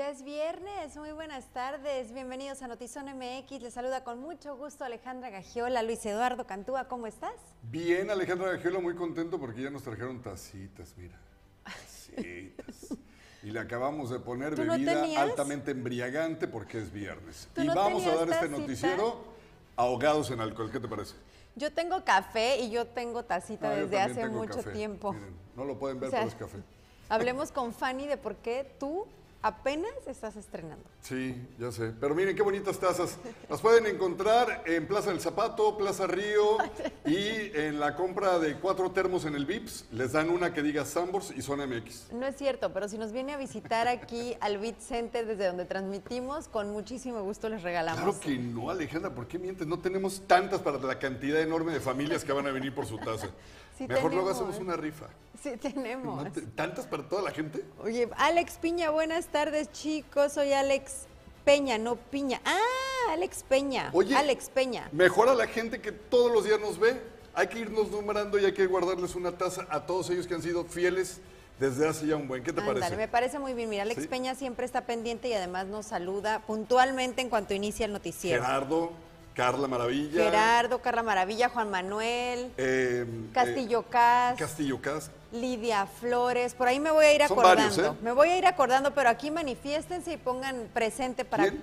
Ya es viernes, muy buenas tardes, bienvenidos a Notizón MX, les saluda con mucho gusto Alejandra Gagiola, Luis Eduardo Cantúa, ¿cómo estás? Bien, Alejandra Gagiola, muy contento porque ya nos trajeron tacitas, mira, tacitas. y le acabamos de poner ¿Tú no bebida tenías? altamente embriagante porque es viernes. ¿Tú Y no vamos a dar este noticiero ahogados en alcohol, ¿qué te parece? Yo tengo café y yo tengo tacita Ah, desde hace mucho café. tiempo. Miren, no lo pueden ver, O sea, pero es café. Hablemos con Fanny de por qué tú apenas estás estrenando. Sí, ya sé. Pero miren qué bonitas tazas. Las pueden encontrar en Plaza del Zapato, Plaza Río y en la compra de cuatro termos en el Vips. Les dan una que diga Sambors y Zona MX. No es cierto, pero si nos viene a visitar aquí al Beat Center desde donde transmitimos, con muchísimo gusto les regalamos. Claro que no, Alejandra, ¿por qué mientes? No tenemos tantas para la cantidad enorme de familias que van a venir por su taza. Sí Mejor luego hacemos una rifa. Sí, tenemos. ¿No te- ¿Tantas para toda la gente? Oye, Alex Piña, buenas tardes, chicos. Soy Alex Peña, no Piña. Ah, Alex Peña. Oye. Alex Peña. Mejor a la gente que todos los días nos ve. Hay que irnos numerando y hay que guardarles una taza a todos ellos que han sido fieles desde hace ya un buen. ¿Qué te parece? me parece muy bien. Mira, Alex Sí. Peña siempre está pendiente y además nos saluda puntualmente en cuanto inicia el noticiero. Gerardo, Carla Maravilla. Gerardo, Carla Maravilla, Juan Manuel, eh, Castillo eh, Cas, Castillo Cas. Lidia Flores. Por ahí me voy a ir Son acordando. varios, ¿eh? Me voy a ir acordando, pero aquí manifiéstense y pongan presente para. ¿Quién?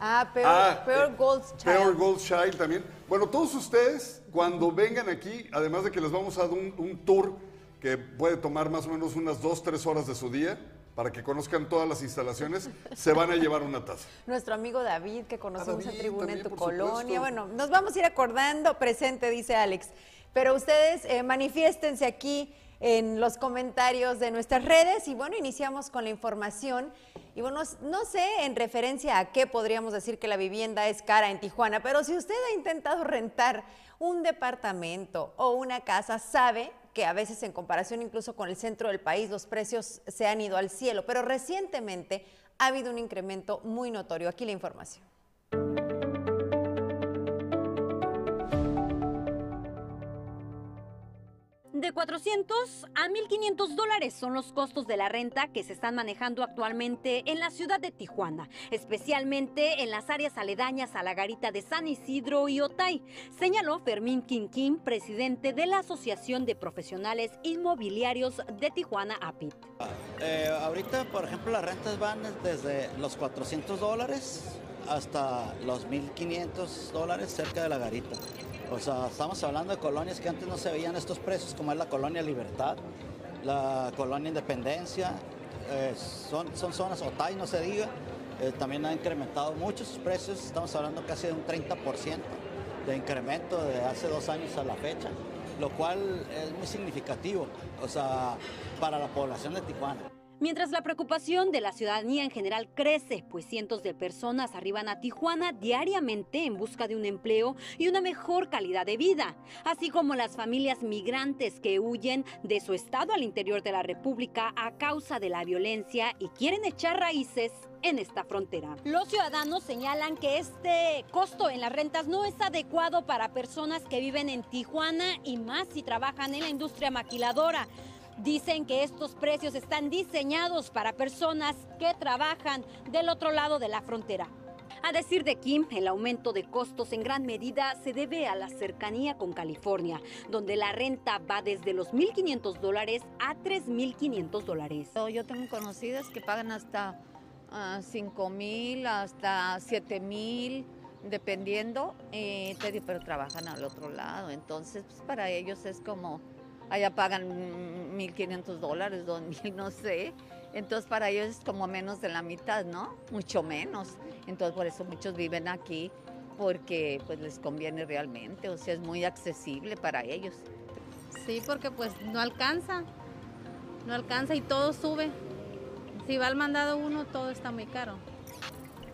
Ah, peor, Ah, peor eh, Gold's Child. Peor Gold Child también. Bueno, todos ustedes, cuando vengan aquí, además de que les vamos a dar un, un tour que puede tomar más o menos unas dos, tres horas de su día, para que conozcan todas las instalaciones, se van a llevar una taza. Nuestro amigo David, que conocimos David en Tribuna en tu colonia. supuesto. Bueno, nos vamos a ir acordando, presente, dice Alex. Pero ustedes eh, manifiéstense aquí en los comentarios de nuestras redes y bueno, iniciamos con la información. Y bueno, no sé en referencia a qué podríamos decir que la vivienda es cara en Tijuana, pero si usted ha intentado rentar un departamento o una casa, sabe que a veces en comparación incluso con el centro del país los precios se han ido al cielo, pero recientemente ha habido un incremento muy notorio. Aquí la información. De 400 a 1.500 dólares son los costos de la renta que se están manejando actualmente en la ciudad de Tijuana, especialmente en las áreas aledañas a la garita de San Isidro y Otay, señaló Fermín Quinquín, presidente de la Asociación de Profesionales Inmobiliarios de Tijuana, APIT. Eh, ahorita, por ejemplo, las rentas van desde los 400 dólares hasta los 1.500 dólares cerca de la garita. O sea, estamos hablando de colonias que antes no se veían estos precios, como es la colonia Libertad, la colonia Independencia, eh, son, son zonas, Otay no se diga, eh, también ha incrementado mucho sus precios, estamos hablando casi de un 30% de incremento de hace dos años a la fecha, lo cual es muy significativo, o sea, para la población de Tijuana. Mientras la preocupación de la ciudadanía en general crece, pues cientos de personas arriban a Tijuana diariamente en busca de un empleo y una mejor calidad de vida, así como las familias migrantes que huyen de su estado al interior de la República a causa de la violencia y quieren echar raíces en esta frontera. Los ciudadanos señalan que este costo en las rentas no es adecuado para personas que viven en Tijuana y más si trabajan en la industria maquiladora. Dicen que estos precios están diseñados para personas que trabajan del otro lado de la frontera. A decir de Kim, el aumento de costos en gran medida se debe a la cercanía con California, donde la renta va desde los 1.500 dólares a 3.500 dólares. Yo tengo conocidas que pagan hasta 5 mil, hasta 7 mil, dependiendo, eh, pero trabajan al otro lado. Entonces, pues, para ellos es como, allá pagan 1.500 dólares, 2.000, no sé. Entonces, para ellos es como menos de la mitad, ¿no? Mucho menos. Entonces, por eso muchos viven aquí, porque pues les conviene realmente, o sea, es muy accesible para ellos. Sí, porque pues no alcanza, no alcanza y todo sube. Si va al mandado uno, todo está muy caro.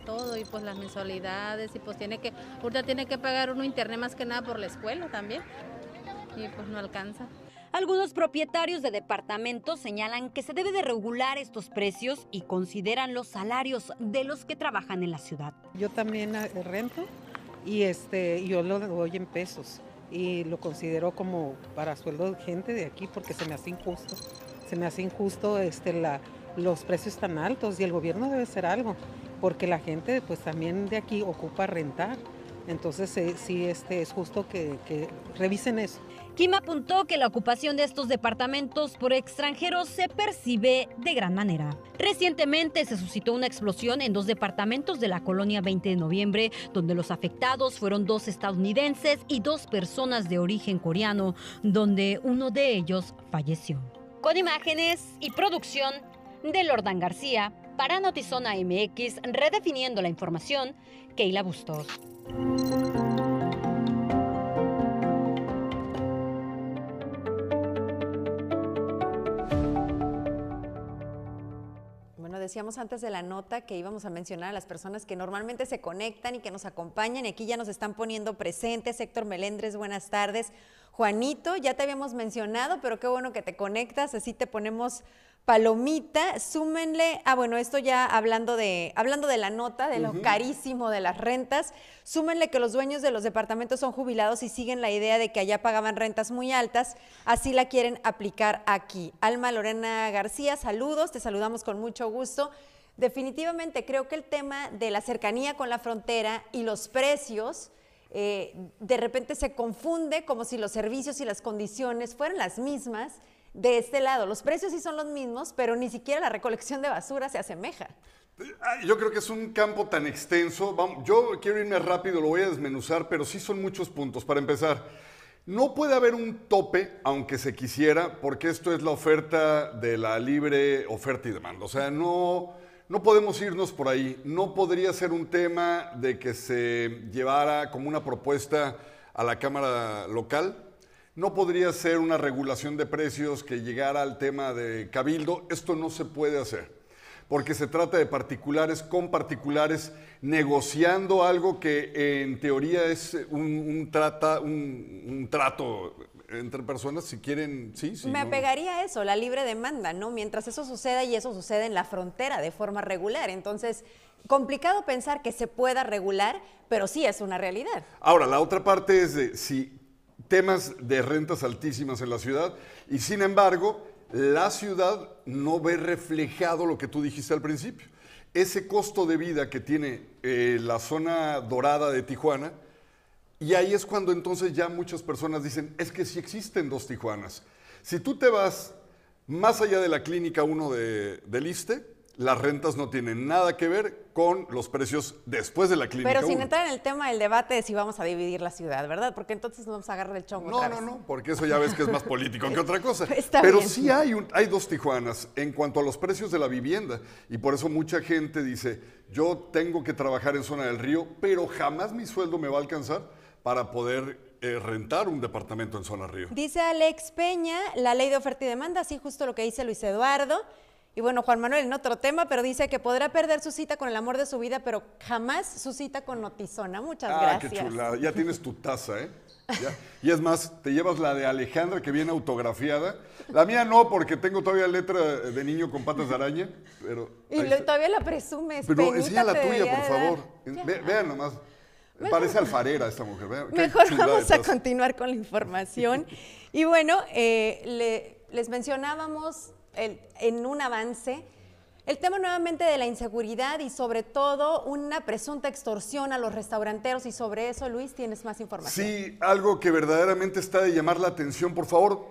Todo y pues las mensualidades y pues tiene que, ahorita tiene que pagar uno internet más que nada por la escuela también y pues no alcanza. Algunos propietarios de departamentos señalan que se debe de regular estos precios y consideran los salarios de los que trabajan en la ciudad. Yo también eh, rento y este yo lo doy en pesos y lo considero como para sueldo de gente de aquí porque se me hace injusto. Se me hace injusto este los precios tan altos y el gobierno debe hacer algo, porque la gente pues también de aquí ocupa rentar. Entonces eh, sí este, es justo que revisen eso. Kim apuntó que la ocupación de estos departamentos por extranjeros se percibe de gran manera. Recientemente se suscitó una explosión en dos departamentos de la colonia 20 de noviembre, donde los afectados fueron dos estadounidenses y dos personas de origen coreano, donde uno de ellos falleció. Con imágenes y producción de Lordan García, para Notizona MX, redefiniendo la información, Keila Bustos. Decíamos antes de la nota que íbamos a mencionar a las personas que normalmente se conectan y que nos acompañan y aquí ya nos están poniendo presentes. Héctor Melendres, buenas tardes. Juanito, ya te habíamos mencionado, pero qué bueno que te conectas, así te ponemos palomita, súmenle, ah bueno, esto ya hablando de, hablando de la nota, de lo carísimo de las rentas, súmenle que los dueños de los departamentos son jubilados y siguen la idea de que allá pagaban rentas muy altas, así la quieren aplicar aquí. Alma Lorena García, saludos, te saludamos con mucho gusto. Definitivamente creo que el tema de la cercanía con la frontera y los precios, eh, de repente se confunde como si los servicios y las condiciones fueran las mismas de este lado. Los precios sí son los mismos, pero ni siquiera la recolección de basura se asemeja. Yo creo que es un campo tan extenso. Yo quiero irme rápido, lo voy a desmenuzar, pero sí son muchos puntos. Para empezar, no puede haber un tope, aunque se quisiera, porque esto es la oferta de la libre oferta y demanda. O sea, no, no podemos irnos por ahí. No podría ser un tema de que se llevara como una propuesta a la Cámara local. No podría ser una regulación de precios que llegara al tema de cabildo. Esto no se puede hacer, porque se trata de particulares con particulares negociando algo que en teoría es un, trata, un trato entre personas, si quieren, sí, sí. Me no. apegaría a eso, la libre demanda, ¿no? Mientras eso suceda y eso sucede en la frontera de forma regular. Entonces, complicado pensar que se pueda regular, pero sí es una realidad. Ahora, la otra parte es de si temas de rentas altísimas en la ciudad y sin embargo la ciudad no ve reflejado lo que tú dijiste al principio. Ese costo de vida que tiene eh, la zona dorada de Tijuana, y ahí es cuando entonces ya muchas personas dicen, es que sí existen dos Tijuanas. Si tú te vas más allá de la clínica 1 de, del ISTE, las rentas no tienen nada que ver con los precios después de la clínica Pero sin 1. entrar en el tema del debate de si vamos a dividir la ciudad, ¿verdad? Porque entonces nos vamos a agarrar el chongo. No, otra no, vez. no, porque eso ya ves que es más político que otra cosa. Está Pero bien. sí hay, un- hay dos Tijuanas en cuanto a los precios de la vivienda. Y por eso mucha gente dice, yo tengo que trabajar en zona del río, pero jamás mi sueldo me va a alcanzar para poder eh, rentar un departamento en zona río. Dice Alex Peña, la ley de oferta y demanda, así justo lo que dice Luis Eduardo. Y bueno, Juan Manuel en otro tema, pero dice que podrá perder su cita con el amor de su vida, pero jamás su cita con Notizona. Muchas Ah, gracias. qué chulada. Ya tienes tu taza, ¿eh? Ya. Y es más, te llevas la de Alejandra que viene autografiada. La mía no, porque tengo todavía letra de niño con patas de araña. Pero Y lo- todavía la presumes. Pero enseña la tuya, por favor. Ve- vean nomás. Parece alfarera esta mujer. Mejor vamos a continuar con la información. y bueno, eh, le- les mencionábamos el- en un avance el tema nuevamente de la inseguridad y sobre todo una presunta extorsión a los restauranteros y sobre eso, Luis, tienes más información. Sí, algo que verdaderamente está de llamar la atención. Por favor,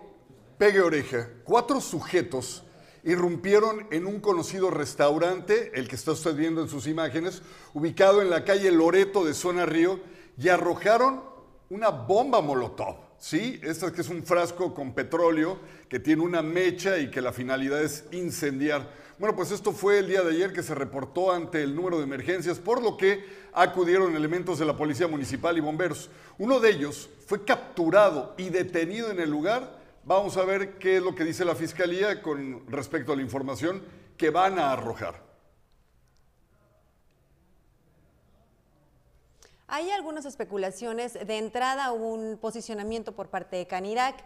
pegue oreja. Cuatro sujetos irrumpieron en un conocido restaurante, el que está usted viendo en sus imágenes, ubicado en la calle Loreto de Zona Río, y arrojaron una bomba molotov. Sí, esta que es un frasco con petróleo que tiene una mecha y que la finalidad es incendiar. Bueno, pues esto fue el día de ayer que se reportó ante el número de emergencias, por lo que acudieron elementos de la Policía Municipal y bomberos. Uno de ellos fue capturado y detenido en el lugar. Vamos a ver qué es lo que dice la Fiscalía con respecto a la información que van a arrojar. Hay algunas especulaciones. De entrada, un posicionamiento por parte de Canirac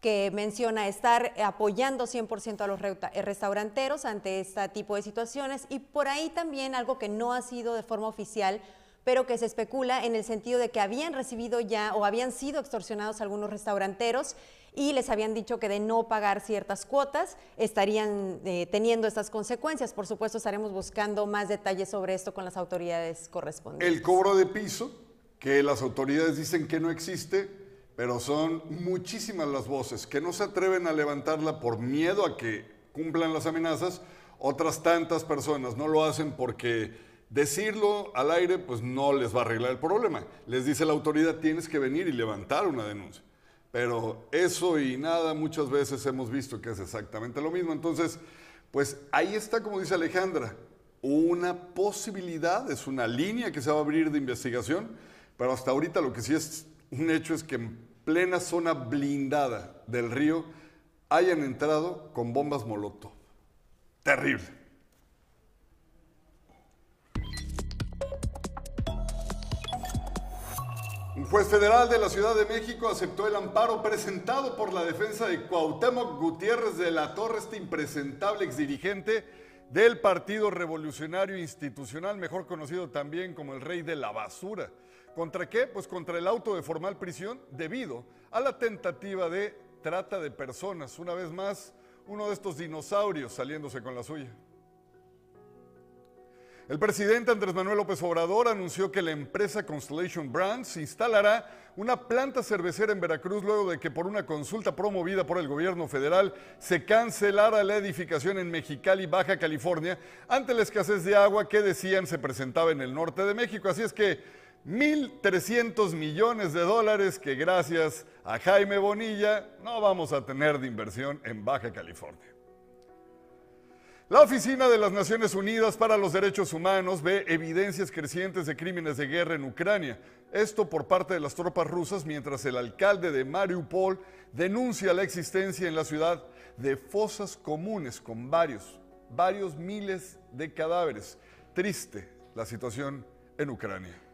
que menciona estar apoyando 100% a los eh, restauranteros ante este tipo de situaciones y por ahí también algo que no ha sido de forma oficial, pero que se especula en el sentido de que habían recibido ya o habían sido extorsionados algunos restauranteros y les habían dicho que de no pagar ciertas cuotas estarían eh, teniendo estas consecuencias. Por supuesto, estaremos buscando más detalles sobre esto con las autoridades correspondientes. El cobro de piso, que las autoridades dicen que no existe, pero son muchísimas las voces que no se atreven a levantarla por miedo a que cumplan las amenazas. Otras tantas personas no lo hacen porque decirlo al aire pues no les va a arreglar el problema. Les dice la autoridad, tienes que venir y levantar una denuncia. Pero eso y nada muchas veces hemos visto que es exactamente lo mismo. Entonces, pues ahí está, como dice Alejandra, una posibilidad, es una línea que se va a abrir de investigación, pero hasta ahorita lo que sí es un hecho es que en plena zona blindada del río hayan entrado con bombas Molotov. Terrible. Un juez federal de la Ciudad de México aceptó el amparo presentado por la defensa de Cuauhtémoc Gutiérrez de la Torre, este impresentable exdirigente del Partido Revolucionario Institucional, mejor conocido también como el Rey de la Basura. ¿Contra qué? Pues contra el auto de formal prisión debido a la tentativa de trata de personas. Una vez más, uno de estos dinosaurios saliéndose con la suya. El presidente Andrés Manuel López Obrador anunció que la empresa Constellation Brands instalará una planta cervecera en Veracruz luego de que por una consulta promovida por el gobierno federal se cancelara la edificación en Mexicali, Baja California, ante la escasez de agua que decían se presentaba en el norte de México. Así es que 1.300 millones de dólares que gracias a Jaime Bonilla no vamos a tener de inversión en Baja California. La Oficina de las Naciones Unidas para los Derechos Humanos ve evidencias crecientes de crímenes de guerra en Ucrania. Esto por parte de las tropas rusas mientras el alcalde de Mariupol denuncia la existencia en la ciudad de fosas comunes con varios, varios miles de cadáveres. Triste la situación en Ucrania.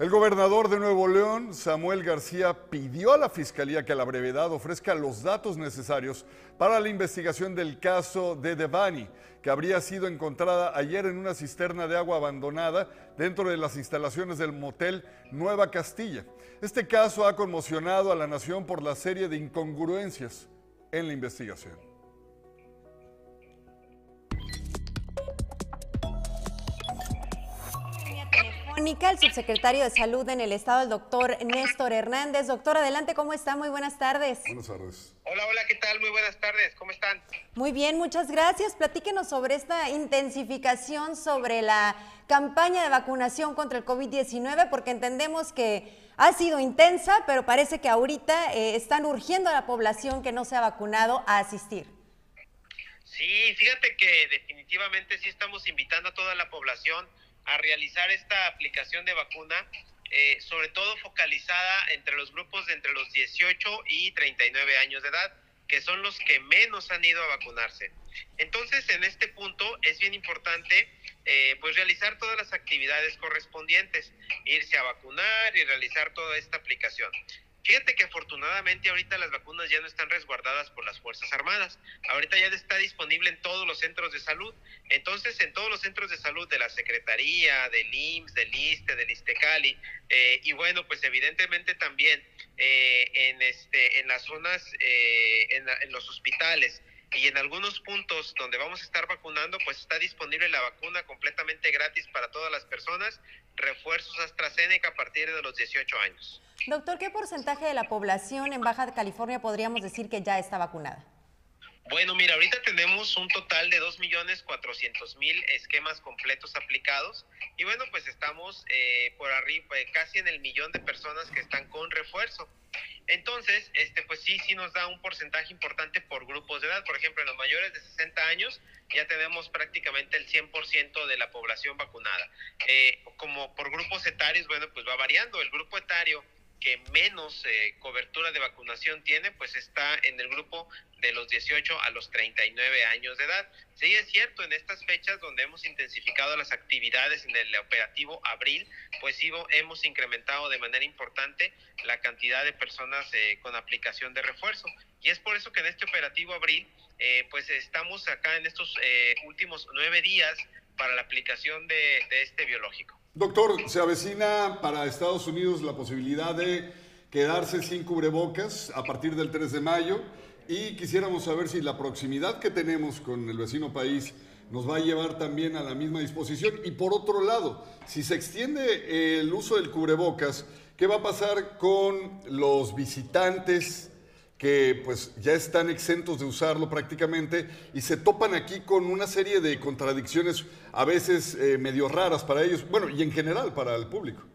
El gobernador de Nuevo León, Samuel García, pidió a la Fiscalía que a la brevedad ofrezca los datos necesarios para la investigación del caso de Devani, que habría sido encontrada ayer en una cisterna de agua abandonada dentro de las instalaciones del motel Nueva Castilla. Este caso ha conmocionado a la nación por la serie de incongruencias en la investigación. El subsecretario de Salud en el Estado, el doctor Néstor Hernández. Doctor, adelante, ¿cómo está? Muy buenas tardes. Buenas tardes. Hola, hola, ¿qué tal? Muy buenas tardes, ¿cómo están? Muy bien, muchas gracias. Platíquenos sobre esta intensificación sobre la campaña de vacunación contra el COVID-19, porque entendemos que ha sido intensa, pero parece que ahorita eh, están urgiendo a la población que no se ha vacunado a asistir. Sí, fíjate que definitivamente sí estamos invitando a toda la población a realizar esta aplicación de vacuna, eh, sobre todo focalizada entre los grupos de entre los 18 y 39 años de edad, que son los que menos han ido a vacunarse. Entonces, en este punto es bien importante eh, pues realizar todas las actividades correspondientes, irse a vacunar y realizar toda esta aplicación. Fíjate que afortunadamente ahorita las vacunas ya no están resguardadas por las Fuerzas Armadas. Ahorita ya está disponible en todos los centros de salud. Entonces, en todos los centros de salud de la Secretaría, del IMSS, del ISTE, del ISTECALI, eh, y bueno, pues evidentemente también eh, en, este, en las zonas, eh, en, en los hospitales, y en algunos puntos donde vamos a estar vacunando, pues está disponible la vacuna completamente gratis para todas las personas, refuerzos AstraZeneca a partir de los 18 años. Doctor, ¿qué porcentaje de la población en Baja California podríamos decir que ya está vacunada? Bueno, mira, ahorita tenemos un total de 2.400.000 esquemas completos aplicados y bueno, pues estamos eh, por arriba, eh, casi en el millón de personas que están con refuerzo. Entonces, este, pues sí, sí nos da un porcentaje importante por grupos de edad. Por ejemplo, en los mayores de 60 años ya tenemos prácticamente el 100% de la población vacunada. Eh, como por grupos etarios, bueno, pues va variando. El grupo etario que menos eh, cobertura de vacunación tiene, pues está en el grupo de los 18 a los 39 años de edad. Sí, es cierto, en estas fechas donde hemos intensificado las actividades en el operativo abril, pues hemos incrementado de manera importante la cantidad de personas eh, con aplicación de refuerzo. Y es por eso que en este operativo abril, eh, pues estamos acá en estos últimos nueve días para la aplicación de este biológico. Doctor, se avecina para Estados Unidos la posibilidad de quedarse sin cubrebocas a partir del 3 de mayo y quisiéramos saber si la proximidad que tenemos con el vecino país nos va a llevar también a la misma disposición. Y por otro lado, si se extiende el uso del cubrebocas, ¿qué va a pasar con los visitantes que pues ya están exentos de usarlo prácticamente y se topan aquí con una serie de contradicciones a veces eh, medio raras para ellos, bueno, y en general para el público?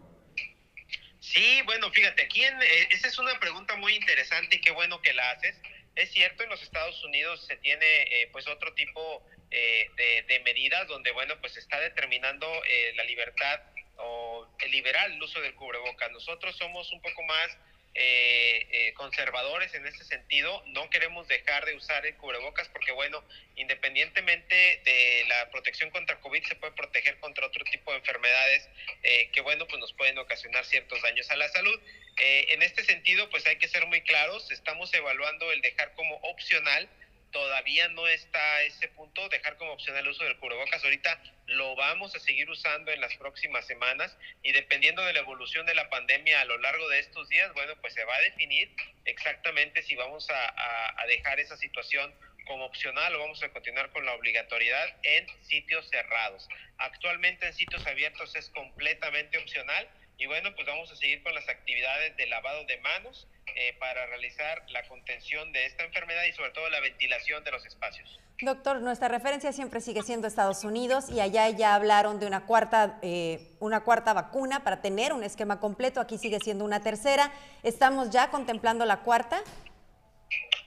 Sí, bueno, fíjate, aquí en, eh, esa es una pregunta muy interesante y qué bueno que la haces. Es cierto, en los Estados Unidos se tiene eh, pues otro tipo eh, de, de, medidas donde, bueno, pues está determinando eh, la libertad o el liberar el uso del cubreboca. Nosotros somos un poco más eh, eh, conservadores en ese sentido. No queremos dejar de usar el cubrebocas porque, bueno, independientemente de la protección contra COVID, se puede proteger contra otro tipo de enfermedades eh, que, bueno, pues nos pueden ocasionar ciertos daños a la salud. Eh, en este sentido, pues hay que ser muy claros. Estamos evaluando el dejar como opcional todavía no está ese punto, dejar como opcional el uso del cubrebocas. Ahorita lo vamos a seguir usando en las próximas semanas y dependiendo de la evolución de la pandemia a lo largo de estos días, bueno, pues se va a definir exactamente si vamos a, a, a dejar esa situación como opcional o vamos a continuar con la obligatoriedad en sitios cerrados. Actualmente en sitios abiertos es completamente opcional y bueno, pues vamos a seguir con las actividades de lavado de manos eh, para realizar la contención de esta enfermedad y sobre todo la ventilación de los espacios. Doctor, nuestra referencia siempre sigue siendo Estados Unidos y allá ya hablaron de una cuarta, eh, una cuarta vacuna para tener un esquema completo. Aquí sigue siendo una tercera. ¿Estamos ya contemplando la cuarta?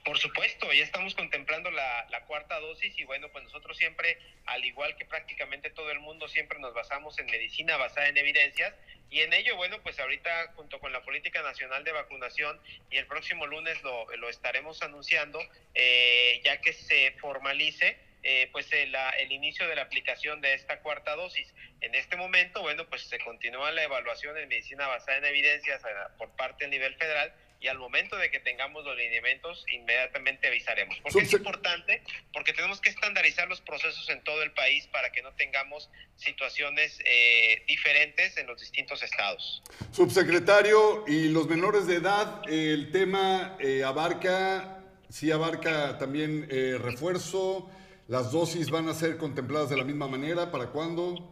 Por supuesto, ya estamos contemplando la, cuarta dosis y bueno, pues nosotros siempre, al igual que prácticamente todo el mundo, siempre nos basamos en medicina basada en evidencias y en ello, bueno, pues ahorita junto con la Política Nacional de Vacunación y el próximo lunes lo, lo estaremos anunciando, eh, ya que se formalice eh, pues el, el, inicio de la aplicación de esta cuarta dosis. En este momento, bueno, pues se continúa la evaluación en medicina basada en evidencias eh, por parte del nivel federal y al momento de que tengamos los lineamientos inmediatamente avisaremos. Porque es importante, porque tenemos que estandarizar los procesos en todo el país para que no tengamos situaciones eh, diferentes en los distintos estados. Subsecretario, y los menores de edad, el tema eh, abarca, sí abarca también eh, refuerzo, las dosis van a ser contempladas de la misma manera, ¿para cuándo?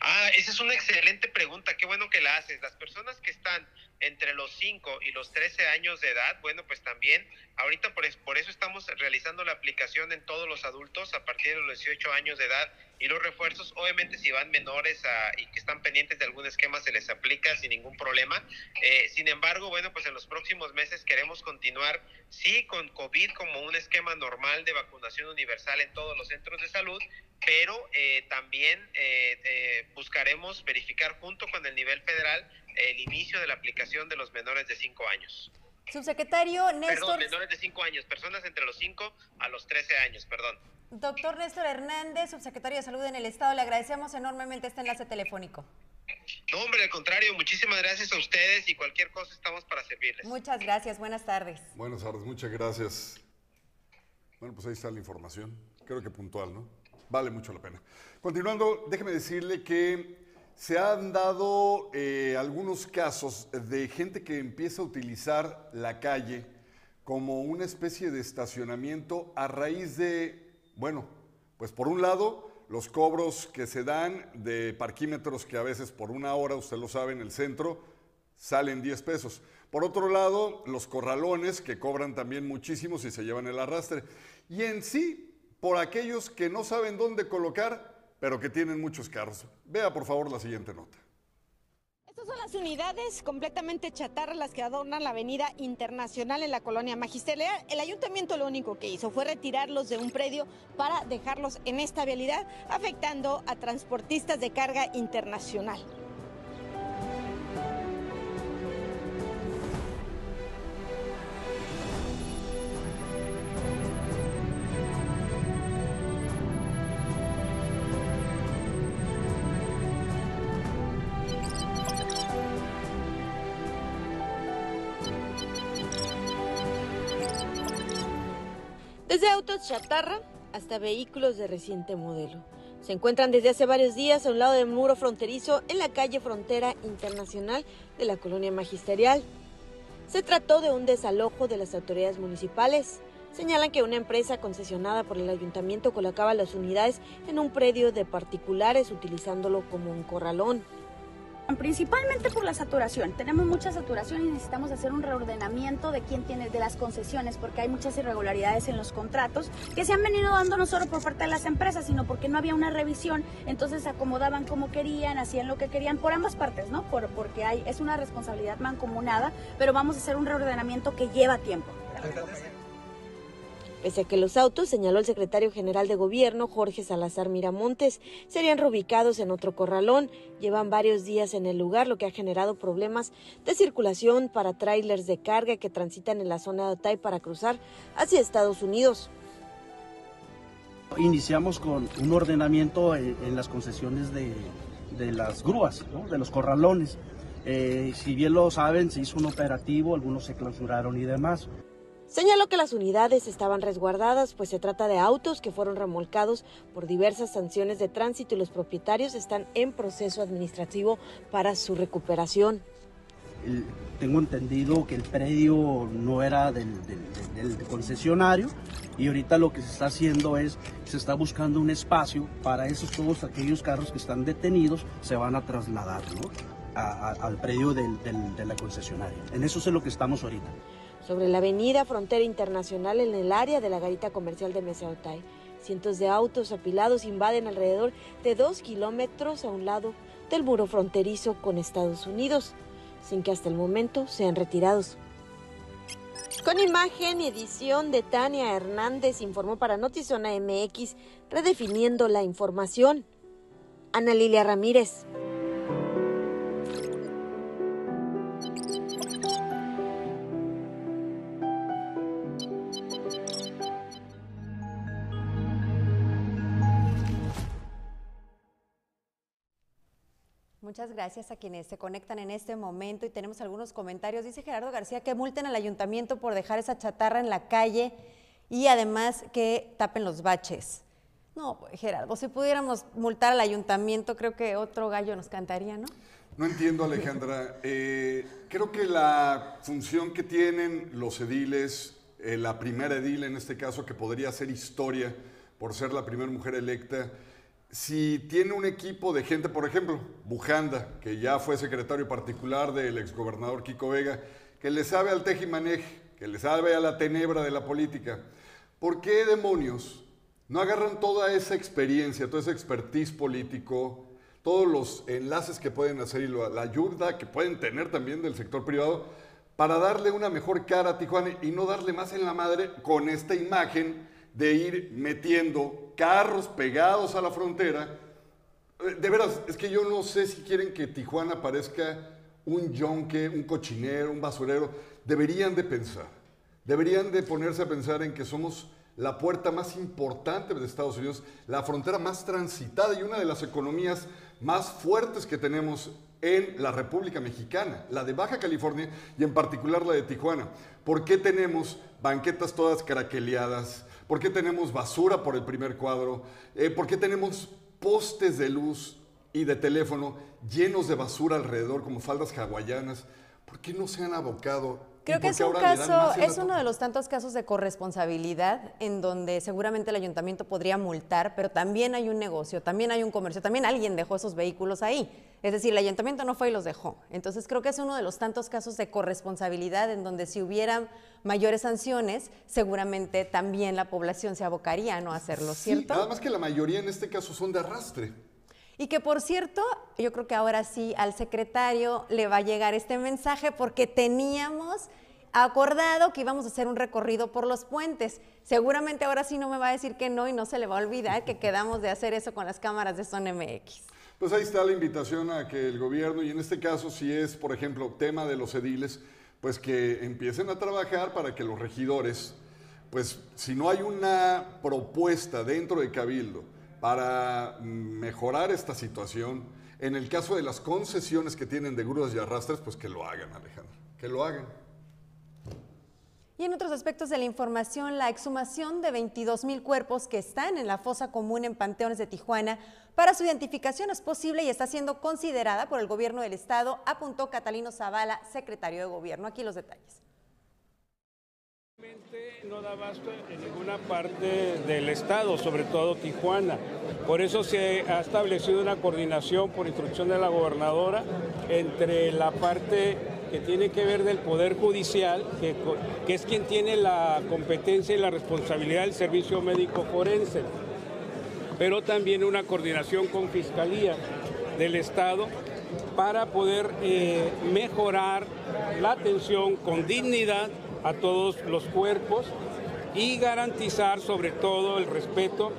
Ah, esa es una excelente pregunta, qué bueno que la haces. Las personas que están entre los 5 y los 13 años de edad, bueno, pues también ahorita por, eso estamos realizando la aplicación en todos los adultos a partir de los 18 años de edad y los refuerzos, obviamente si van menores a, y que están pendientes de algún esquema se les aplica sin ningún problema. Eh, sin embargo, bueno, pues en los próximos meses queremos continuar, sí, con COVID como un esquema normal de vacunación universal en todos los centros de salud, pero eh, también eh, eh, buscaremos verificar junto con el nivel federal el inicio de la aplicación de los menores de 5 años. Subsecretario Néstor. Perdón, menores de 5 años, personas entre los 5 a los 13 años, perdón. Doctor Néstor Hernández, subsecretario de Salud en el Estado, le agradecemos enormemente este enlace telefónico. No, hombre, al contrario, muchísimas gracias a ustedes y cualquier cosa estamos para servirles. Muchas gracias, buenas tardes. Buenas tardes, muchas gracias. Bueno, pues ahí está la información, creo que puntual, ¿no? Vale mucho la pena. Continuando, déjeme decirle que se han dado eh, algunos casos de gente que empieza a utilizar la calle como una especie de estacionamiento a raíz de, bueno, pues por un lado, los cobros que se dan de parquímetros que a veces por una hora, usted lo sabe, en el centro, salen 10 pesos. Por otro lado, los corralones que cobran también muchísimos y se llevan el arrastre. Y en sí, por aquellos que no saben dónde colocar pero que tienen muchos carros. Vea por favor la siguiente nota. Estas son las unidades completamente chatarras las que adornan la avenida internacional en la colonia magisterial. El ayuntamiento lo único que hizo fue retirarlos de un predio para dejarlos en esta vialidad, afectando a transportistas de carga internacional. Chatarra hasta vehículos de reciente modelo. Se encuentran desde hace varios días a un lado del muro fronterizo en la calle Frontera Internacional de la colonia magisterial. Se trató de un desalojo de las autoridades municipales. Señalan que una empresa concesionada por el ayuntamiento colocaba las unidades en un predio de particulares utilizándolo como un corralón. Principalmente por la saturación. Tenemos mucha saturación y necesitamos hacer un reordenamiento de quién tiene de las concesiones porque hay muchas irregularidades en los contratos que se han venido dando no solo por parte de las empresas, sino porque no había una revisión, entonces acomodaban como querían, hacían lo que querían por ambas partes, ¿no? Por, porque hay es una responsabilidad mancomunada, pero vamos a hacer un reordenamiento que lleva tiempo. Pese a que los autos, señaló el secretario general de gobierno, Jorge Salazar Miramontes, serían reubicados en otro corralón. Llevan varios días en el lugar, lo que ha generado problemas de circulación para tráilers de carga que transitan en la zona de Otay para cruzar hacia Estados Unidos. Iniciamos con un ordenamiento en, en las concesiones de, las grúas, de los corralones. Eh, si bien lo saben, se hizo un operativo, algunos se clausuraron y demás. Señaló que las unidades estaban resguardadas, pues se trata de autos que fueron remolcados por diversas sanciones de tránsito y los propietarios están en proceso administrativo para su recuperación. Tengo entendido que el predio no era del, concesionario y ahorita lo que se está haciendo es, se está buscando un espacio para esos todos aquellos carros que están detenidos, se van a trasladar. A- al predio de la concesionaria. En eso es lo que estamos ahorita. Sobre la avenida Frontera Internacional en el área de la garita comercial de Mesa Otay, cientos de autos apilados invaden alrededor de dos kilómetros a un lado del muro fronterizo con Estados Unidos, sin que hasta el momento sean retirados. Con imagen y edición de Tania Hernández, informó para Notizona MX, redefiniendo la información. Ana Lilia Ramírez. Muchas gracias a quienes se conectan en este momento y tenemos algunos comentarios. Dice Gerardo García que multen al ayuntamiento por dejar esa chatarra en la calle y además que tapen los baches. No, pues, Gerardo, si pudiéramos multar al ayuntamiento, creo que otro gallo nos cantaría, ¿no? No entiendo, Alejandra. Eh, creo que la función que tienen los ediles, eh, la primera edil en este caso, que podría hacer historia por ser la primera mujer electa, si tiene un equipo de gente, por ejemplo, Bujanda, que ya fue secretario particular del exgobernador Kiko Vega, que le sabe al tejimaneje, que le sabe a la tenebra de la política, ¿por qué demonios no agarran toda esa experiencia, toda esa expertise político, todos los enlaces que pueden hacer y la ayuda que pueden tener también del sector privado para darle una mejor cara a Tijuana y no darle más en la madre con esta imagen de ir metiendo carros pegados a la frontera? Eh, De veras, es que yo no sé si quieren que Tijuana parezca un yonque, un cochinero, un basurero. Deberían de pensar, deberían de ponerse a pensar en que somos la puerta más importante de Estados Unidos, la frontera más transitada y una de las economías más fuertes que tenemos en la República Mexicana, la de Baja California y en particular la de Tijuana. ¿Por qué tenemos banquetas todas craqueleadas? ¿Por qué tenemos basura por el primer cuadro? Eh, ¿Por qué tenemos postes de luz y de teléfono llenos de basura alrededor como faldas hawaianas? ¿Por qué no se han abocado? ¿Y Creo que es un caso, es uno de los tantos casos de corresponsabilidad en donde seguramente el ayuntamiento podría multar, pero también hay un negocio, también hay un comercio, también alguien dejó esos vehículos ahí. Es decir, el ayuntamiento no fue y los dejó. Entonces creo que es uno de los tantos casos de corresponsabilidad en donde si hubiera mayores sanciones, seguramente también la población se abocaría a no hacerlo, Sí, ¿cierto? nada más que la mayoría en este caso son de arrastre. Y que por cierto, yo creo que ahora sí al secretario le va a llegar este mensaje porque teníamos acordado que íbamos a hacer un recorrido por los puentes. Seguramente ahora sí no me va a decir que no y no se le va a olvidar que quedamos de hacer eso con las cámaras de Son MX. Pues ahí está la invitación a que el gobierno, y en este caso si es, por ejemplo, tema de los ediles, pues que empiecen a trabajar para que los regidores, pues si no hay una propuesta dentro de Cabildo para mejorar esta situación, en el caso de las concesiones que tienen de grúas y arrastres, pues que lo hagan, Alejandro, que lo hagan. Y en otros aspectos de la información, la exhumación de 22 mil cuerpos que están en la fosa común en Panteones de Tijuana para su identificación es posible y está siendo considerada por el gobierno del estado, apuntó Catalino Zavala, secretario de gobierno. Aquí los detalles. No da abasto en ninguna parte del estado, sobre todo Tijuana. Por eso se ha establecido una coordinación por instrucción de la gobernadora entre la parte que tiene que ver del Poder Judicial, que, es quien tiene la competencia y la responsabilidad del servicio médico forense, pero también una coordinación con Fiscalía del Estado para poder eh, mejorar la atención con dignidad a todos los cuerpos y garantizar sobre todo el respeto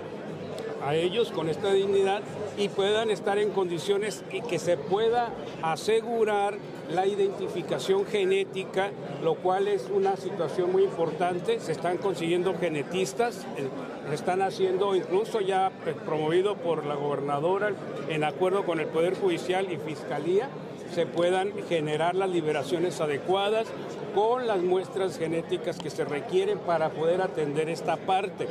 a ellos con esta dignidad y puedan estar en condiciones y que se pueda asegurar la identificación genética, lo cual es una situación muy importante. Se están consiguiendo genetistas, eh, se están haciendo incluso ya eh, promovido por la gobernadora en acuerdo con el Poder Judicial y Fiscalía, se puedan generar las liberaciones adecuadas con las muestras genéticas que se requieren para poder atender esta parte.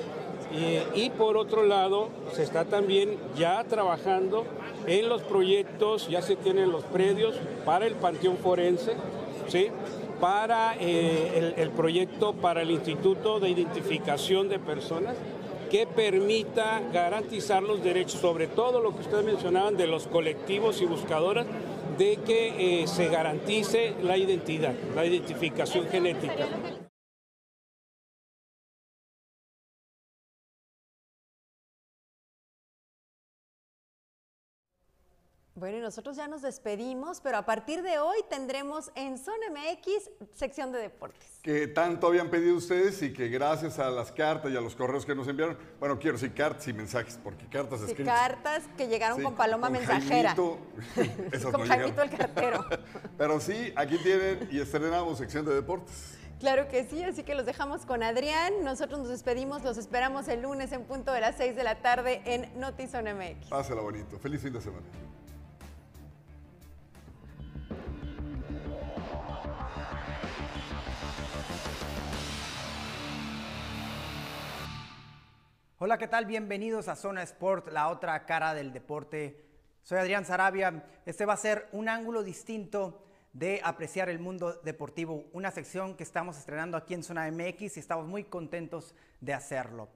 Y, por otro lado, se está también ya trabajando en los proyectos, ya se tienen los predios para el Panteón Forense, ¿sí? para eh, el, proyecto para el Instituto de Identificación de Personas que permita garantizar los derechos, sobre todo lo que ustedes mencionaban de los colectivos y buscadoras, de que eh, se garantice la identidad, la identificación genética. Bueno, y nosotros ya nos despedimos, pero a partir de hoy tendremos en Zona MX sección de deportes. Que tanto habían pedido ustedes y que gracias a las cartas y a los correos que nos enviaron, bueno, quiero decir cartas y mensajes, porque cartas sí, escritas. cartas que llegaron con paloma mensajera. con Jaimito el cartero. pero sí, aquí tienen y estrenamos sección de deportes. Claro que sí, así que los dejamos con Adrián. Nosotros nos despedimos, los esperamos el lunes en punto de las 6 de la tarde en Notizón MX. Pásela bonito. Feliz fin de semana. Hola, ¿qué tal? Bienvenidos a Zona Sport, la otra cara del deporte. Soy Adrián Sarabia. Este va a ser un ángulo distinto de apreciar el mundo deportivo, una sección que estamos estrenando aquí en Zona MX y estamos muy contentos de hacerlo.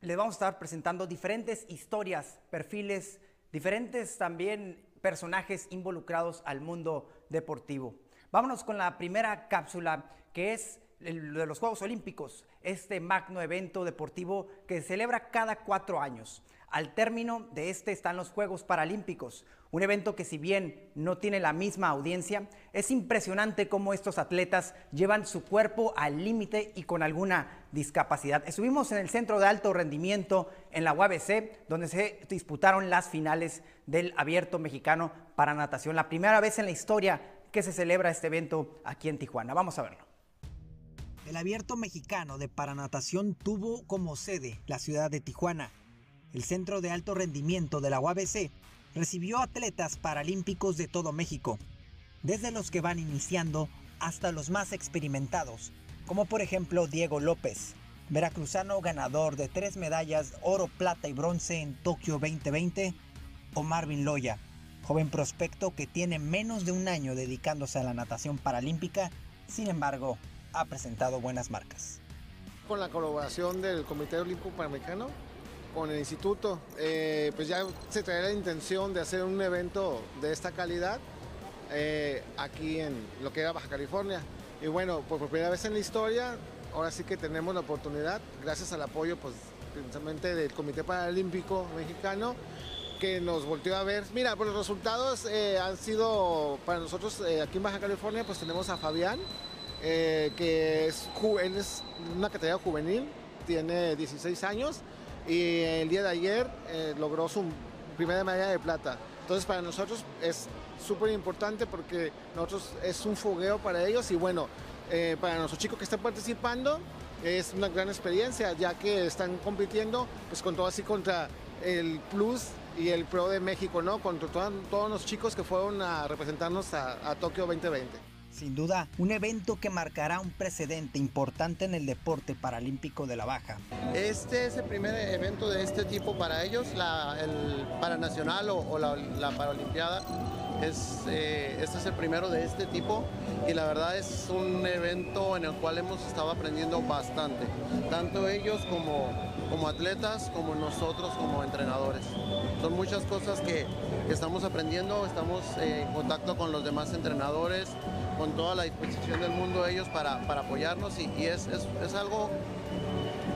Les vamos a estar presentando diferentes historias, perfiles, diferentes también personajes involucrados al mundo deportivo. Vámonos con la primera cápsula que es de los Juegos Olímpicos, este magno evento deportivo que se celebra cada cuatro años. Al término de este están los Juegos Paralímpicos, un evento que si bien no tiene la misma audiencia, es impresionante cómo estos atletas llevan su cuerpo al límite y con alguna discapacidad. Estuvimos en el Centro de Alto Rendimiento en la UABC, donde se disputaron las finales del Abierto Mexicano para Natación, la primera vez en la historia que se celebra este evento aquí en Tijuana. Vamos a verlo. El Abierto Mexicano de Paranatación tuvo como sede la ciudad de Tijuana. El Centro de Alto Rendimiento de la UABC recibió atletas paralímpicos de todo México, desde los que van iniciando hasta los más experimentados, como por ejemplo Diego López, veracruzano ganador de tres medallas oro, plata y bronce en Tokio 2020, o Marvin Loya, joven prospecto que tiene menos de un año dedicándose a la natación paralímpica, sin embargo, ha presentado buenas marcas. Con la colaboración del Comité Olímpico Panamericano, con el instituto, eh, pues ya se trae la intención de hacer un evento de esta calidad eh, aquí en lo que era Baja California. Y bueno, por primera vez en la historia, ahora sí que tenemos la oportunidad, gracias al apoyo pues, precisamente del Comité Paralímpico Mexicano, que nos volteó a ver. Mira, pues los resultados eh, han sido para nosotros aquí en Baja California, pues tenemos a Fabián, eh, que es, es una categoría juvenil, tiene 16 años y el día de ayer eh, logró su primera medalla de plata. Entonces para nosotros es súper importante porque nosotros es un fogueo para ellos y bueno, eh, para nuestros chicos que están participando es una gran experiencia ya que están compitiendo pues con todo así contra el Plus y el Pro de México, ¿no? Contra todos los chicos que fueron a representarnos a, a Tokio 2020. Sin duda, un evento que marcará un precedente importante en el deporte paralímpico de la Baja. Este es el primer evento de este tipo para ellos, la, el Paranacional o, la, la Paralimpiada. Es, eh, este es el primero de este tipo y la verdad es un evento en el cual hemos estado aprendiendo bastante, tanto ellos como, como atletas, como nosotros como entrenadores. Son muchas cosas que, que estamos aprendiendo, estamos eh, en contacto con los demás entrenadores, con toda la disposición del mundo ellos para, para apoyarnos y, es, es, algo,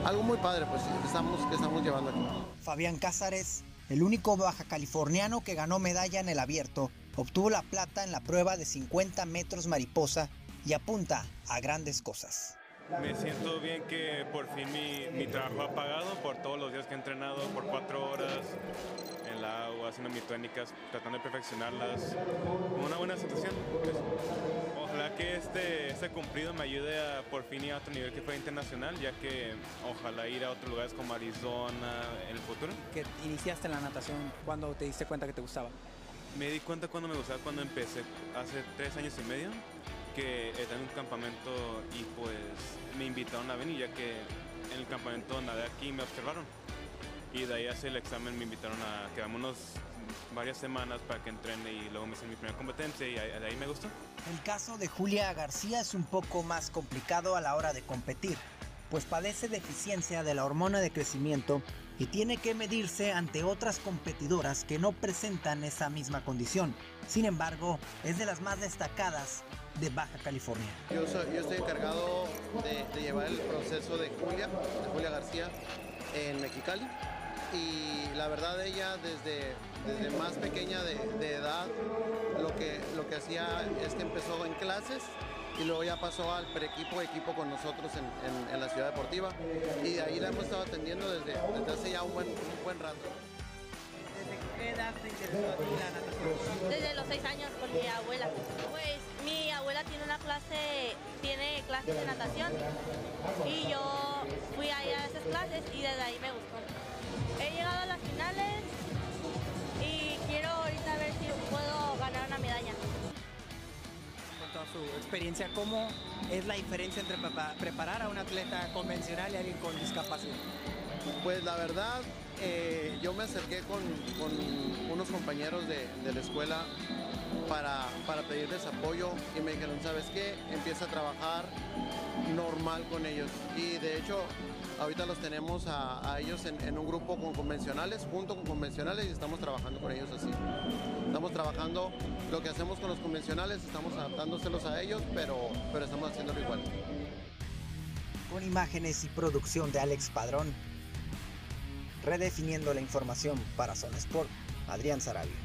algo muy padre pues, que, estamos, que estamos llevando aquí. Fabián Cázares, el único baja californiano que ganó medalla en el abierto, obtuvo la plata en la prueba de 50 metros mariposa y apunta a grandes cosas. Me siento bien que por fin mi, mi, trabajo ha pagado por todos los días que he entrenado, por cuatro horas en la agua, haciendo mis técnicas, tratando de perfeccionarlas. Una buena sensación. Pues, ojalá que este, este cumplido me ayude a por fin ir a otro nivel que fue internacional, ya que ojalá ir a otros lugares como Arizona en el futuro. ¿Que iniciaste en la natación? ¿Cuándo te diste cuenta que te gustaba? Me di cuenta cuando me gustaba cuando empecé, hace tres años y medio que estaba en un campamento y pues invitaron a venir ya que en el campamento nadé aquí me observaron. Y de ahí hace el examen me invitaron a quedarme unos varias semanas para que entrene y luego me hice mi primera competencia y de ahí me gustó. El caso de Julia García es un poco más complicado a la hora de competir, pues padece deficiencia de la hormona de crecimiento y tiene que medirse ante otras competidoras que no presentan esa misma condición. Sin embargo, es de las más destacadas de Baja California. Yo, soy, yo estoy encargado de, de, llevar el proceso de Julia, de Julia García, en Mexicali. Y la verdad ella desde, desde más pequeña de, de, edad lo que, lo que hacía es que empezó en clases y luego ya pasó al preequipo, equipo con nosotros en, en, en, la ciudad deportiva y de ahí la hemos estado atendiendo desde, desde hace ya un buen, un buen rato. ¿Desde qué edad te interesó a ti la natación? Desde los seis años con mi abuela. Pues mi abuela tiene una clase, tiene clases de natación y yo fui ahí a esas clases y desde ahí me gustó. He llegado a las finales y quiero ahorita ver si puedo ganar una medalla. Con toda su experiencia, ¿cómo es la diferencia entre preparar a un atleta convencional y alguien con discapacidad? Pues la verdad, eh, yo me acerqué con, unos compañeros de, la escuela para, pedirles apoyo y me dijeron, ¿sabes qué? Empieza a trabajar normal con ellos. Y de hecho, ahorita los tenemos a, ellos en, en, un grupo con convencionales, junto con convencionales y estamos trabajando con ellos así. Estamos trabajando lo que hacemos con los convencionales, estamos adaptándoselos a ellos, pero, pero estamos haciéndolo igual. Con imágenes y producción de Alex Padrón, redefiniendo la información para Zona Sport, Adrián Sarabia.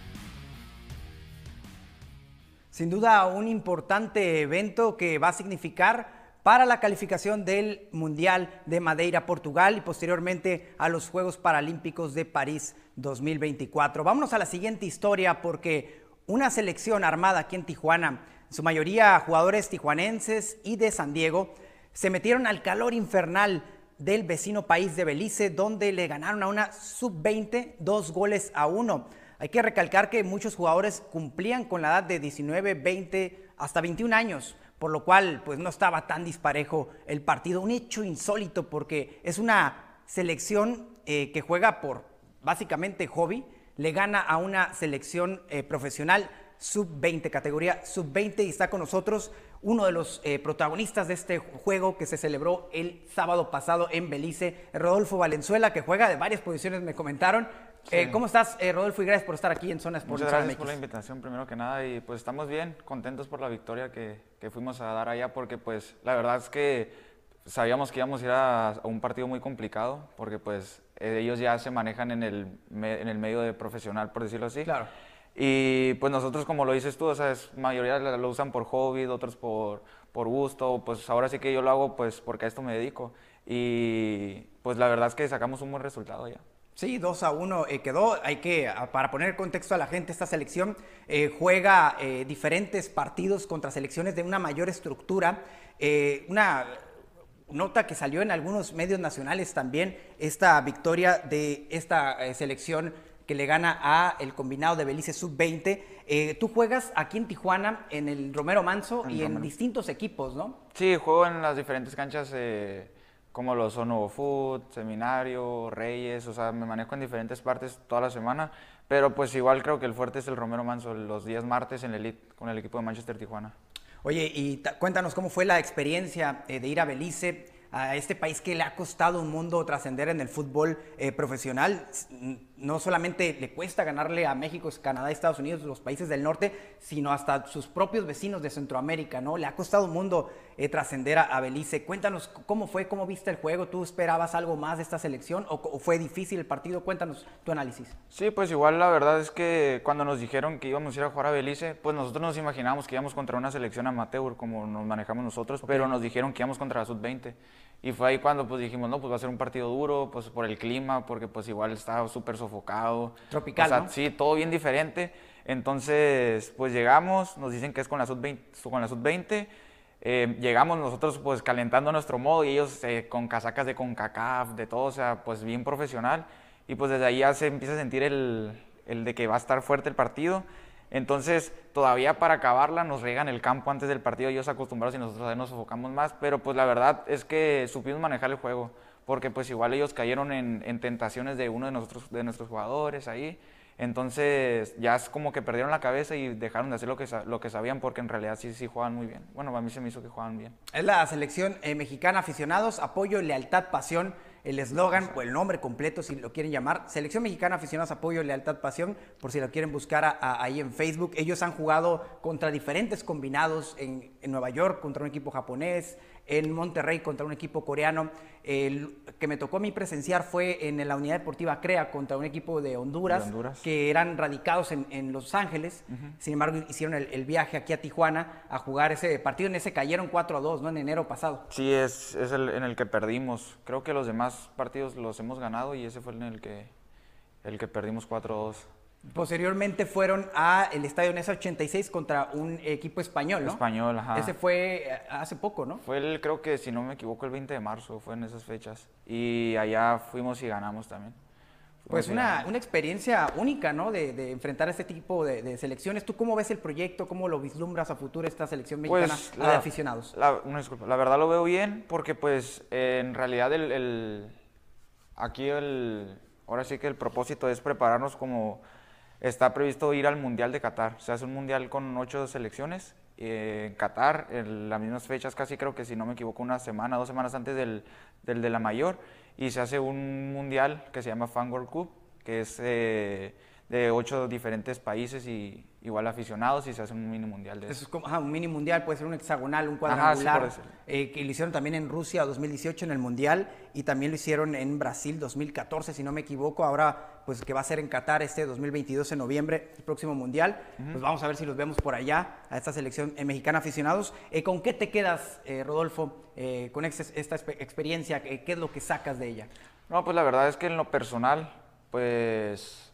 Sin duda un importante evento que va a significar para la calificación del Mundial de Madeira, Portugal y posteriormente a los Juegos Paralímpicos de París 2024. Vámonos a la siguiente historia porque una selección armada aquí en Tijuana, en su mayoría jugadores tijuanenses y de San Diego, se metieron al calor infernal del vecino país de Belice, donde le ganaron a una sub-20 dos goles a uno. Hay que recalcar que muchos jugadores cumplían con la edad de 19, 20, hasta 21 años, por lo cual pues no estaba tan disparejo el partido. Un hecho insólito porque es una selección eh, que juega por básicamente hobby, le gana a una selección eh, profesional sub-20, categoría sub-20 y está con nosotros uno de los eh, protagonistas de este juego que se celebró el sábado pasado en Belice, Rodolfo Valenzuela, que juega de varias posiciones, me comentaron. Sí. Eh, ¿Cómo estás, eh, Rodolfo? Y gracias por estar aquí en Zona Sport. Muchas gracias por la invitación, primero que nada. Y pues estamos bien, contentos por la victoria que, que fuimos a dar allá, porque pues la verdad es que sabíamos que íbamos a ir a, a un partido muy complicado, porque pues ellos ya se manejan en el, en el medio de profesional, por decirlo así. Claro. Y pues nosotros, como lo dices tú, o sea, es, mayoría lo usan por hobby, otros por, por gusto, pues ahora sí que yo lo hago pues porque a esto me dedico. Y pues la verdad es que sacamos un buen resultado ya. Sí, 2 a 1 eh, quedó. Hay que, para poner contexto a la gente, esta selección eh, juega eh, diferentes partidos contra selecciones de una mayor estructura. una nota que salió en algunos medios nacionales también, esta victoria de esta selección que le gana a el combinado de Belice Sub-20. Eh, tú juegas aquí en Tijuana, en el Romero Manso En y en distintos equipos, ¿no? Sí, juego en las diferentes canchas eh, como lo son Nuevo Food, Seminario, Reyes, o sea, me manejo en diferentes partes toda la semana, pero pues igual creo que el fuerte es el Romero Manso, los días martes en el Elite con el equipo de Manchester Tijuana. Oye, y ta- cuéntanos cómo fue la experiencia eh, de ir a Belice, a este país que le ha costado un mundo trascender en el fútbol eh, profesional. No solamente le cuesta ganarle a México, Canadá, Estados Unidos, los países del norte, sino hasta sus propios vecinos de Centroamérica, ¿no? Le ha costado un mundo eh, trascender a, a Belice. Cuéntanos cómo fue, cómo viste el juego, ¿tú esperabas algo más de esta selección o, o fue difícil el partido? Cuéntanos tu análisis. Sí, pues igual la verdad es que cuando nos dijeron que íbamos a ir a jugar a Belice, pues nosotros nos imaginábamos que íbamos contra una selección amateur, como nos manejamos nosotros, pero nos dijeron que íbamos contra la sub-20. Y fue ahí cuando pues dijimos, no, pues va a ser un partido duro, pues por el clima, porque pues igual estaba súper sofocado. Tropical, O sea, ¿no? Sí, todo bien diferente. Entonces, pues llegamos, nos dicen que es con la sub-20, con la sub-20. eh, llegamos nosotros pues calentando nuestro modo y ellos eh, con casacas de CONCACAF, de todo, o sea, pues bien profesional. Y pues desde ahí ya se empieza a sentir el, el de que va a estar fuerte el partido. Entonces, todavía para acabarla nos regan el campo antes del partido, ellos acostumbrados y nosotros ahí nos sofocamos más, pero pues la verdad es que supimos manejar el juego, porque pues igual ellos cayeron en, en tentaciones de uno de, nosotros, de nuestros jugadores ahí, entonces ya es como que perdieron la cabeza y dejaron de hacer lo que, lo que sabían, porque en realidad sí, sí jugaban muy bien. Bueno, a mí se me hizo que jugaban bien. Es la selección eh, mexicana aficionados, apoyo, lealtad, pasión. El eslogan o el nombre completo, si lo quieren llamar, Selección Mexicana Aficionados Apoyo, Lealtad, Pasión, por si lo quieren buscar a- ahí en Facebook. Ellos han jugado contra diferentes combinados en, en Nueva York, contra un equipo japonés, en Monterrey contra un equipo coreano. El que me tocó a mí presenciar fue en la Unidad Deportiva CREA contra un equipo de Honduras, De Honduras. que eran radicados en, en Los Ángeles. Sin embargo, hicieron el, el viaje aquí a Tijuana a jugar ese partido. En ese cayeron 4 a 2, ¿no? En enero pasado. Sí, es, es el en el que perdimos. Creo que los demás partidos los hemos ganado y ese fue en el que, el que perdimos 4-2. Posteriormente fueron a el Estadio Nesa 86 contra un equipo español, ¿no? Español, ajá. Ese fue eh, hace poco, ¿no? Fue el, creo que si no me equivoco, el 20 de marzo, fue en esas fechas. Y allá fuimos y ganamos también. Pues Fuimos una, una experiencia única, ¿no? De, de enfrentar este tipo de, de selecciones. ¿Tú cómo ves el proyecto? ¿Cómo lo vislumbras a futuro esta selección mexicana Pues, la de aficionados? La, una disculpa, la verdad lo veo bien porque pues eh, en realidad el, el- aquí el, ahora sí que el propósito es prepararnos como está previsto ir al Mundial de Qatar. Se hace un Mundial con ocho selecciones eh, en Qatar, en las mismas fechas casi creo que si no me equivoco una semana, dos semanas antes del, del de la mayor y se hace un Mundial que se llama Fan World Cup que es eh, de ocho diferentes países y igual aficionados y se hace un mini mundial de Eso eso. es como ajá, un mini mundial, puede ser un hexagonal, un Ajá, sí, cuadrangular, eso. eh, que lo hicieron también en Rusia 2018 en el mundial y también lo hicieron en Brasil 2014, si no me equivoco. Ahora, pues que va a ser en Qatar este 2022 en noviembre, el próximo mundial. Pues vamos a ver si los vemos por allá, a esta selección eh, mexicana aficionados. Eh, ¿Con qué te quedas, Rodolfo, con ex- esta expe- experiencia? ¿Qué es lo que sacas de ella? No, pues la verdad es que en lo personal, pues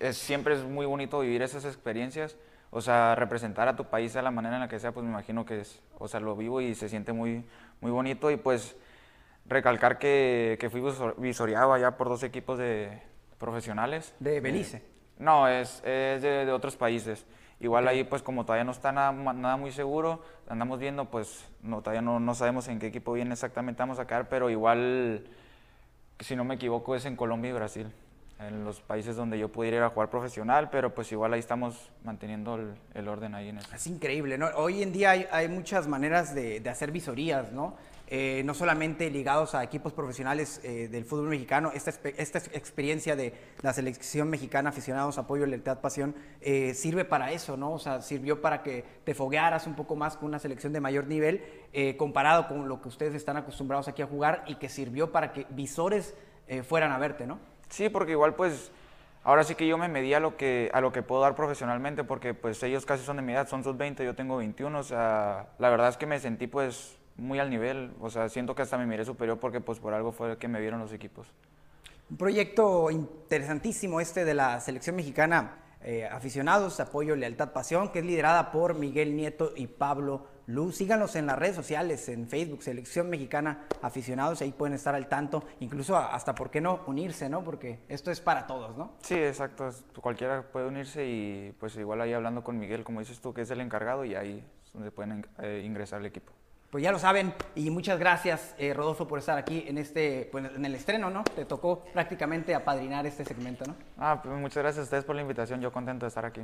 es, siempre es muy bonito vivir esas experiencias. O sea, representar a tu país de la manera en la que sea, pues me imagino que es, o sea, lo vivo y se siente muy, muy bonito. Y pues recalcar que, que fui visor- visoreado allá por dos equipos de profesionales. De Belice. Eh, no, es, es de, de otros países. Igual ahí, pues como todavía no está nada, nada muy seguro, andamos viendo, pues no, todavía no, no sabemos en qué equipo bien exactamente vamos a quedar, pero igual, si no me equivoco, es en Colombia y Brasil, en los países donde yo pudiera ir a jugar profesional, pero pues igual ahí estamos manteniendo el, orden ahí en eso. Es increíble, ¿no? Hoy en día hay, muchas maneras de, hacer visorías, ¿no? Eh, no solamente ligados a equipos profesionales eh, del fútbol mexicano, esta, esta ex- experiencia de la selección mexicana, aficionados, apoyo, lealtad, pasión, eh, sirve para eso, ¿no? O sea, sirvió para que te foguearas un poco más con una selección de mayor nivel, eh, comparado con lo que ustedes están acostumbrados aquí a jugar, y que sirvió para que visores fueran a verte, ¿no? Sí, porque igual pues ahora sí que yo me medí a lo que, a lo que puedo dar profesionalmente, porque pues ellos casi son de mi edad, son sus 20, yo tengo 21, o sea, la verdad es que me sentí pues muy al nivel, o sea, siento que hasta me miré superior porque pues por algo fue que me vieron los equipos. Un proyecto interesantísimo este de la selección mexicana eh, aficionados, apoyo, lealtad, pasión, que es liderada por Miguel Nieto y Pablo Luz. Síganos en las redes sociales, en Facebook, Selección Mexicana Aficionados, ahí pueden estar al tanto, incluso hasta, ¿por qué no?, unirse, ¿no? Porque esto es para todos, ¿no? Sí, exacto, cualquiera puede unirse y pues igual ahí hablando con Miguel, como dices tú, que es el encargado y ahí es donde pueden eh, ingresar al equipo. Pues ya lo saben y muchas gracias eh, Rodolfo por estar aquí en este, pues, en el estreno, ¿no? Te tocó prácticamente apadrinar este segmento, ¿no? Ah, pues muchas gracias a ustedes por la invitación, yo contento de estar aquí.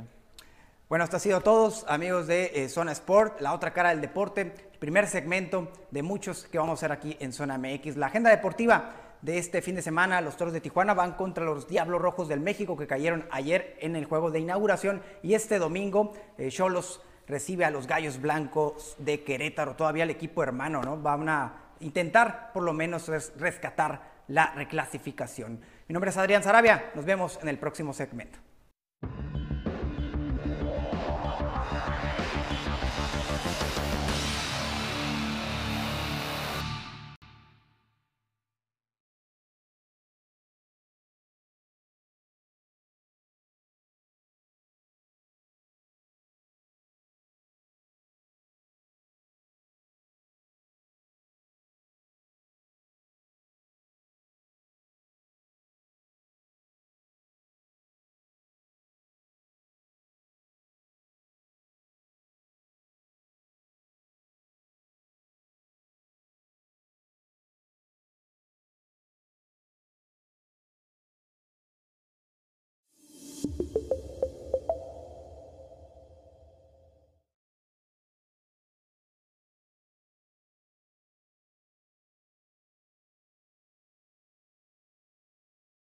Bueno, esto ha sido todos, amigos de eh, Zona Sport, la otra cara del deporte, primer segmento de muchos que vamos a hacer aquí en Zona MX. La agenda deportiva de este fin de semana, los Toros de Tijuana van contra los Diablos Rojos del México que cayeron ayer en el juego de inauguración y este domingo eh, Cholos recibe a los Gallos Blancos de Querétaro, todavía el equipo hermano, ¿no? Van a intentar por lo menos rescatar la reclasificación. Mi nombre es Adrián Sarabia, nos vemos en el próximo segmento.